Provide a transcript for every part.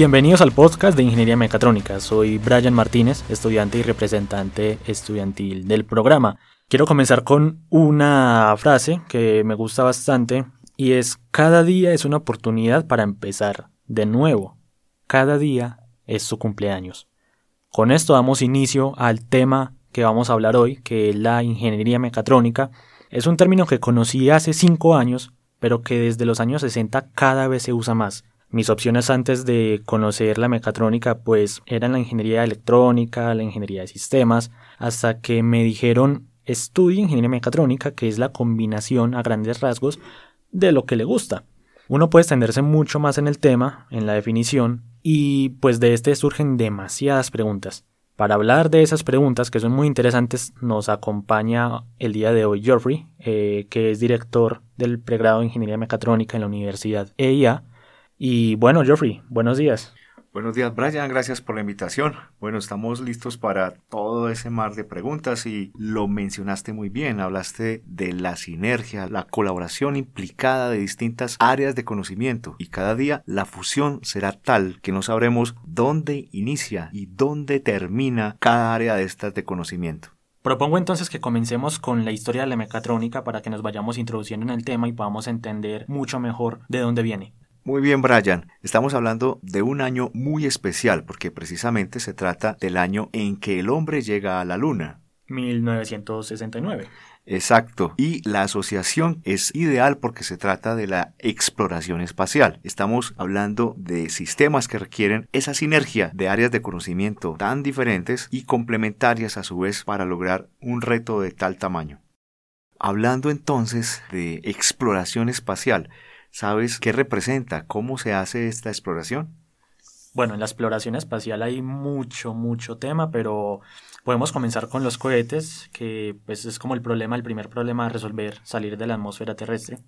Bienvenidos al podcast de Ingeniería Mecatrónica. Soy Brian Martínez, estudiante y representante estudiantil del programa. Quiero comenzar con una frase que me gusta bastante y es cada día es una oportunidad para empezar de nuevo. Cada día es su cumpleaños. Con esto damos inicio al tema que vamos a hablar hoy, que es la ingeniería mecatrónica. Es un término que conocí hace cinco años, pero que desde los años 60 cada vez se usa más. Mis opciones antes de conocer la mecatrónica pues eran la ingeniería electrónica, la ingeniería de sistemas, hasta que me dijeron estudie ingeniería mecatrónica, que es la combinación a grandes rasgos de lo que le gusta. Uno puede extenderse mucho más en el tema, en la definición, y pues de este surgen demasiadas preguntas. Para hablar de esas preguntas que son muy interesantes, nos acompaña el día de hoy Geoffrey, eh, que es director del pregrado de Ingeniería Mecatrónica en la Universidad EIA, y bueno, Geoffrey, buenos días. Buenos días, Brian. Gracias por la invitación. Bueno, estamos listos para todo ese mar de preguntas y lo mencionaste muy bien. Hablaste de la sinergia, la colaboración implicada de distintas áreas de conocimiento y cada día la fusión será tal que no sabremos dónde inicia y dónde termina cada área de estas de conocimiento. Propongo entonces que comencemos con la historia de la mecatrónica para que nos vayamos introduciendo en el tema y podamos entender mucho mejor de dónde viene. Muy bien, Brian. Estamos hablando de un año muy especial porque precisamente se trata del año en que el hombre llega a la Luna. 1969. Exacto. Y la asociación es ideal porque se trata de la exploración espacial. Estamos hablando de sistemas que requieren esa sinergia de áreas de conocimiento tan diferentes y complementarias a su vez para lograr un reto de tal tamaño. Hablando entonces de exploración espacial, ¿Sabes qué representa? ¿Cómo se hace esta exploración? Bueno, en la exploración espacial hay mucho, mucho tema, pero podemos comenzar con los cohetes, que pues es como el problema, el primer problema a resolver, salir de la atmósfera terrestre.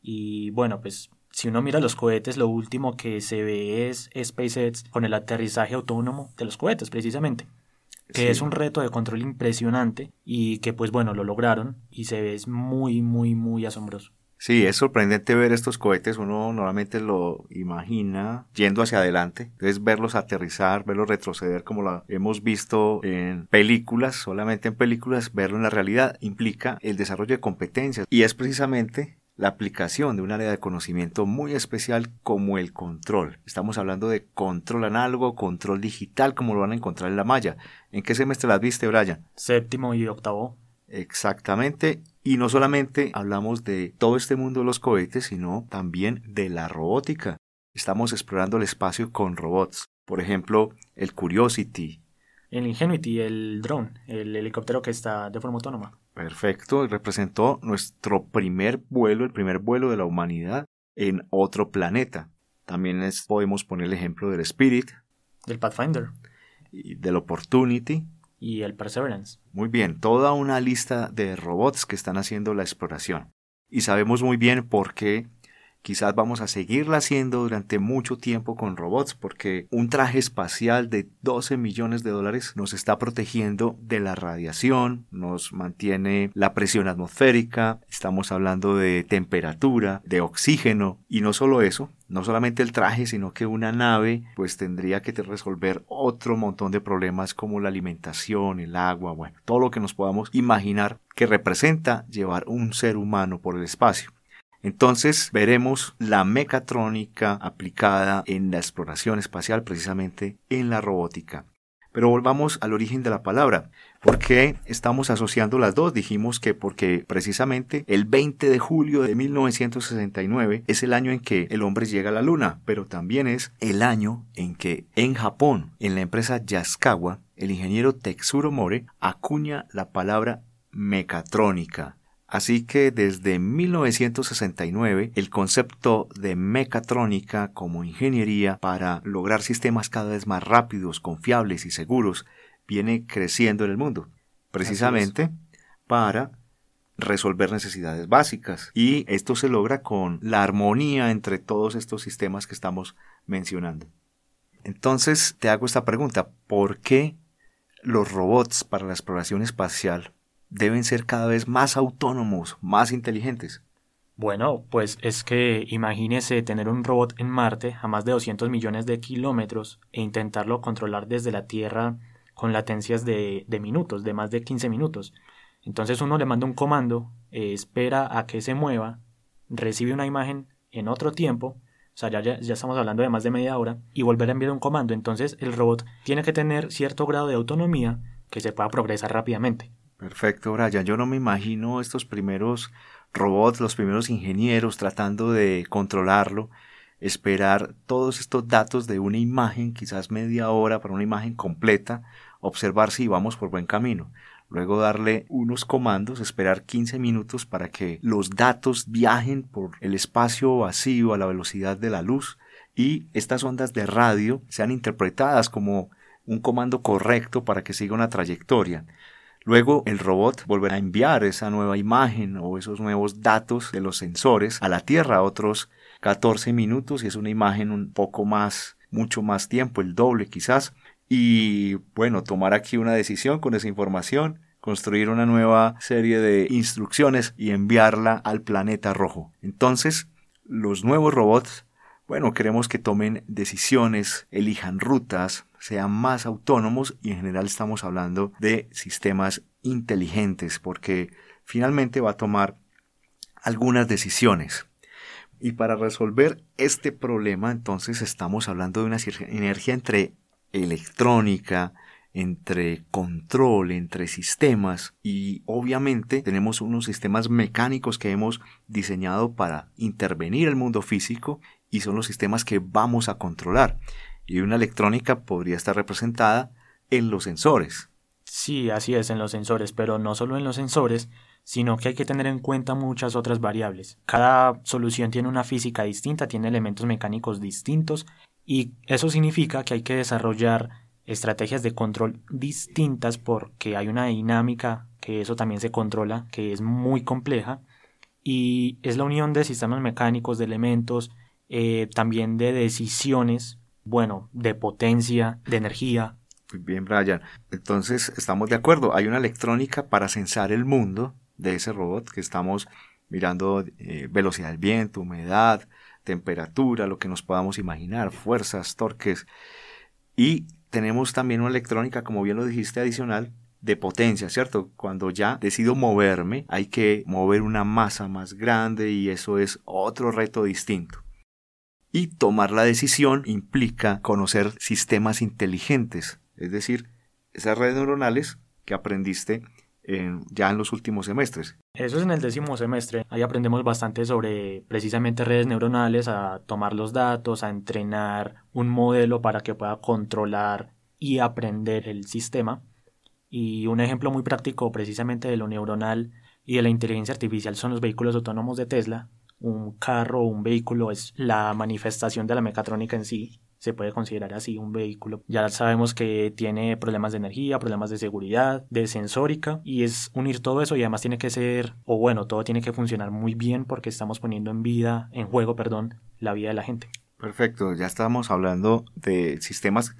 Y bueno, pues si uno mira los cohetes, lo último que se ve es SpaceX con el aterrizaje autónomo de los cohetes, precisamente. Que es un reto de control impresionante y que pues bueno, lo lograron y se ve muy, muy, muy asombroso. Sí, es sorprendente ver estos cohetes, uno normalmente lo imagina yendo hacia adelante, entonces verlos aterrizar, verlos retroceder como lo hemos visto en películas, solamente en películas, verlo en la realidad implica el desarrollo de competencias y es precisamente la aplicación de un área de conocimiento muy especial como el control. Estamos hablando de control análogo, control digital, como lo van a encontrar en la malla. ¿En qué semestre las viste, Brian? Séptimo y octavo. Exactamente. Y no solamente hablamos de todo este mundo de los cohetes, sino también de la robótica. Estamos explorando el espacio con robots. Por ejemplo, el Curiosity. El Ingenuity, el drone, el helicóptero que está de forma autónoma. Perfecto, representó nuestro primer vuelo, el primer vuelo de la humanidad en otro planeta. También podemos poner el ejemplo del Spirit. Del Pathfinder. Y del Opportunity y el Perseverance. Muy bien, toda una lista de robots que están haciendo la exploración. Y sabemos muy bien por qué quizás vamos a seguirla haciendo durante mucho tiempo con robots porque un traje espacial de 12 millones de dólares nos está protegiendo de la radiación, nos mantiene la presión atmosférica, estamos hablando de temperatura, de oxígeno y no solo eso, no solamente el traje, sino que una nave pues tendría que resolver otro montón de problemas como la alimentación, el agua, bueno, todo lo que nos podamos imaginar que representa llevar un ser humano por el espacio. Entonces veremos la mecatrónica aplicada en la exploración espacial, precisamente en la robótica. Pero volvamos al origen de la palabra. ¿Por qué estamos asociando las dos? Dijimos que porque precisamente el 20 de julio de 1969 es el año en que el hombre llega a la luna, pero también es el año en que en Japón, en la empresa Yaskawa, el ingeniero Tetsuro More acuña la palabra mecatrónica Así que desde 1969 el concepto de mecatrónica como ingeniería para lograr sistemas cada vez más rápidos, confiables y seguros viene creciendo en el mundo, precisamente para resolver necesidades básicas. Y esto se logra con la armonía entre todos estos sistemas que estamos mencionando. Entonces te hago esta pregunta, ¿por qué los robots para la exploración espacial deben ser cada vez más autónomos, más inteligentes. Bueno, pues es que imagínese tener un robot en Marte a más de 200 millones de kilómetros e intentarlo controlar desde la Tierra con latencias de, de minutos, de más de 15 minutos. Entonces uno le manda un comando, eh, espera a que se mueva, recibe una imagen en otro tiempo, o sea, ya, ya, estamos hablando de más de media hora, y volver a enviar un comando. Entonces el robot tiene que tener cierto grado de autonomía que se pueda progresar rápidamente. Perfecto, Brian. Yo no me imagino estos primeros robots, los primeros ingenieros tratando de controlarlo, esperar todos estos datos de una imagen, quizás media hora para una imagen completa, observar si vamos por buen camino. Luego darle unos comandos, esperar 15 minutos para que los datos viajen por el espacio vacío a la velocidad de la luz y estas ondas de radio sean interpretadas como un comando correcto para que siga una trayectoria. Luego el robot volverá a enviar esa nueva imagen o esos nuevos datos de los sensores a la Tierra otros 14 minutos y es una imagen un poco más, mucho más tiempo, el doble quizás. Y bueno, tomar aquí una decisión con esa información, construir una nueva serie de instrucciones y enviarla al planeta rojo. Entonces, los nuevos robots bueno, queremos que tomen decisiones, elijan rutas, sean más autónomos y en general estamos hablando de sistemas inteligentes porque finalmente va a tomar algunas decisiones. Y para resolver este problema entonces estamos hablando de una energía entre electrónica, entre control, entre sistemas y obviamente tenemos unos sistemas mecánicos que hemos diseñado para intervenir el mundo físico y son los sistemas que vamos a controlar. Y una electrónica podría estar representada en los sensores. Sí, así es, en los sensores, pero no solo en los sensores, sino que hay que tener en cuenta muchas otras variables. Cada solución tiene una física distinta, tiene elementos mecánicos distintos, y eso significa que hay que desarrollar estrategias de control distintas porque hay una dinámica que eso también se controla, que es muy compleja, y es la unión de sistemas mecánicos, de elementos, eh, también de decisiones, bueno, de potencia, de energía. Muy bien, Brian. Entonces, estamos de acuerdo. Hay una electrónica para censar el mundo de ese robot que estamos mirando eh, velocidad del viento, humedad, temperatura, lo que nos podamos imaginar, fuerzas, torques. Y tenemos también una electrónica, como bien lo dijiste, adicional de potencia, ¿cierto? Cuando ya decido moverme, hay que mover una masa más grande y eso es otro reto distinto. Y tomar la decisión implica conocer sistemas inteligentes, es decir, esas redes neuronales que aprendiste ya en los últimos semestres. Eso es en el décimo semestre. Ahí aprendemos bastante sobre precisamente redes neuronales, a tomar los datos, a entrenar un modelo para que pueda controlar y aprender el sistema. Y un ejemplo muy práctico precisamente de lo neuronal y de la inteligencia artificial son los vehículos autónomos de Tesla, un carro o un vehículo es la manifestación de la mecatrónica en sí, se puede considerar así un vehículo. Ya sabemos que tiene problemas de energía, problemas de seguridad, de sensórica y es unir todo eso y además tiene que ser, o bueno, todo tiene que funcionar muy bien porque estamos poniendo en vida, en juego, perdón, la vida de la gente. Perfecto, ya estamos hablando de sistemas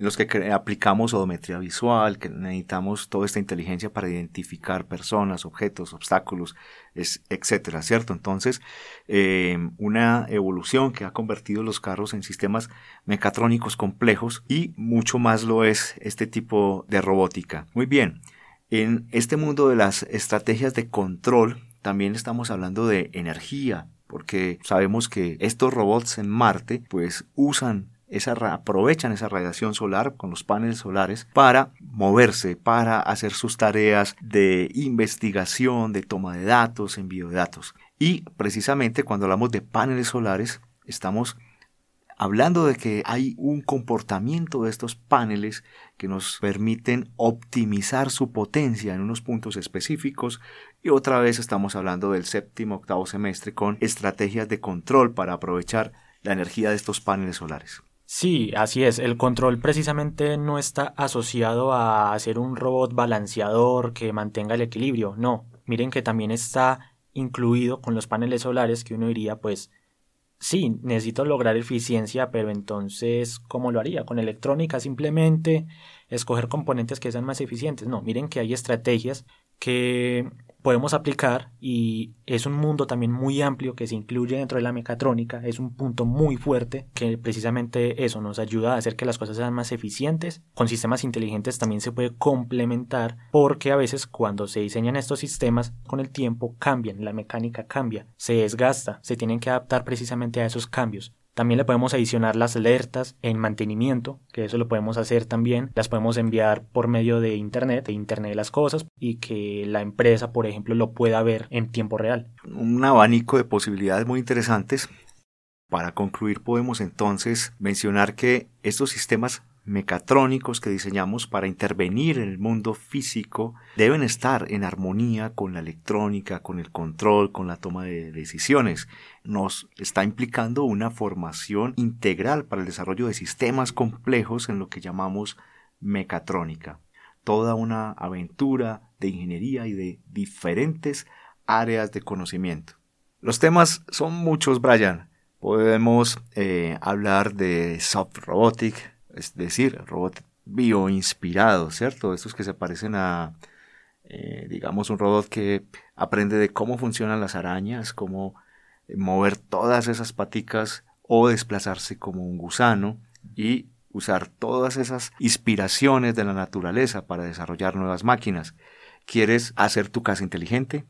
los que aplicamos odometría visual, que necesitamos toda esta inteligencia para identificar personas, objetos, obstáculos, es, etcétera, ¿cierto? Entonces, eh, una evolución que ha convertido los carros en sistemas mecatrónicos complejos y mucho más lo es este tipo de robótica. Muy bien, en este mundo de las estrategias de control, también estamos hablando de energía, porque sabemos que estos robots en Marte pues usan esa, aprovechan esa radiación solar con los paneles solares para moverse, para hacer sus tareas de investigación, de toma de datos, envío de datos. Y precisamente cuando hablamos de paneles solares, estamos hablando de que hay un comportamiento de estos paneles que nos permiten optimizar su potencia en unos puntos específicos y otra vez estamos hablando del séptimo octavo semestre con estrategias de control para aprovechar la energía de estos paneles solares. Sí, así es. El control precisamente no está asociado a ser un robot balanceador que mantenga el equilibrio. No, miren que también está incluido con los paneles solares que uno diría pues sí, necesito lograr eficiencia, pero entonces, ¿cómo lo haría? Con electrónica simplemente escoger componentes que sean más eficientes. No, miren que hay estrategias que podemos aplicar y es un mundo también muy amplio que se incluye dentro de la mecatrónica, es un punto muy fuerte que precisamente eso nos ayuda a hacer que las cosas sean más eficientes. Con sistemas inteligentes también se puede complementar porque a veces cuando se diseñan estos sistemas con el tiempo cambian, la mecánica cambia, se desgasta, se tienen que adaptar precisamente a esos cambios. También le podemos adicionar las alertas en mantenimiento, que eso lo podemos hacer también. Las podemos enviar por medio de Internet, de Internet de las Cosas, y que la empresa, por ejemplo, lo pueda ver en tiempo real. Un abanico de posibilidades muy interesantes. Para concluir, podemos entonces mencionar que estos sistemas mecatrónicos que diseñamos para intervenir en el mundo físico deben estar en armonía con la electrónica, con el control, con la toma de decisiones. Nos está implicando una formación integral para el desarrollo de sistemas complejos en lo que llamamos mecatrónica. Toda una aventura de ingeniería y de diferentes áreas de conocimiento. Los temas son muchos, Brian. Podemos eh, hablar de soft robotic, es decir, robot bioinspirado, ¿cierto? Estos que se parecen a, eh, digamos, un robot que aprende de cómo funcionan las arañas, cómo mover todas esas paticas o desplazarse como un gusano y usar todas esas inspiraciones de la naturaleza para desarrollar nuevas máquinas. ¿Quieres hacer tu casa inteligente?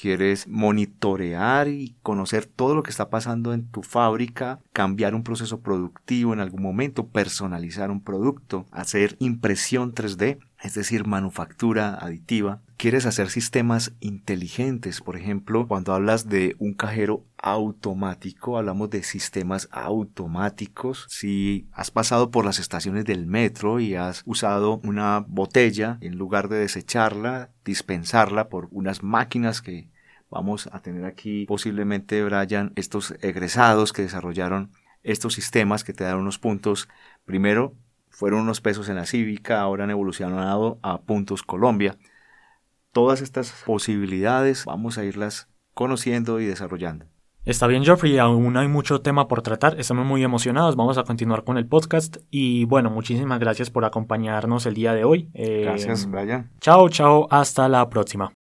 Quieres monitorear y conocer todo lo que está pasando en tu fábrica, cambiar un proceso productivo en algún momento, personalizar un producto, hacer impresión 3D, es decir, manufactura aditiva. Quieres hacer sistemas inteligentes, por ejemplo, cuando hablas de un cajero automático, hablamos de sistemas automáticos. Si has pasado por las estaciones del metro y has usado una botella, en lugar de desecharla, dispensarla por unas máquinas que vamos a tener aquí posiblemente, Brian, estos egresados que desarrollaron estos sistemas que te dan unos puntos. Primero, fueron unos pesos en la cívica, ahora han evolucionado a puntos Colombia. Todas estas posibilidades vamos a irlas conociendo y desarrollando. Está bien, Geoffrey, aún hay mucho tema por tratar. Estamos muy emocionados. Vamos a continuar con el podcast. Y bueno, muchísimas gracias por acompañarnos el día de hoy. Eh, gracias, Brian. Chao, chao. Hasta la próxima.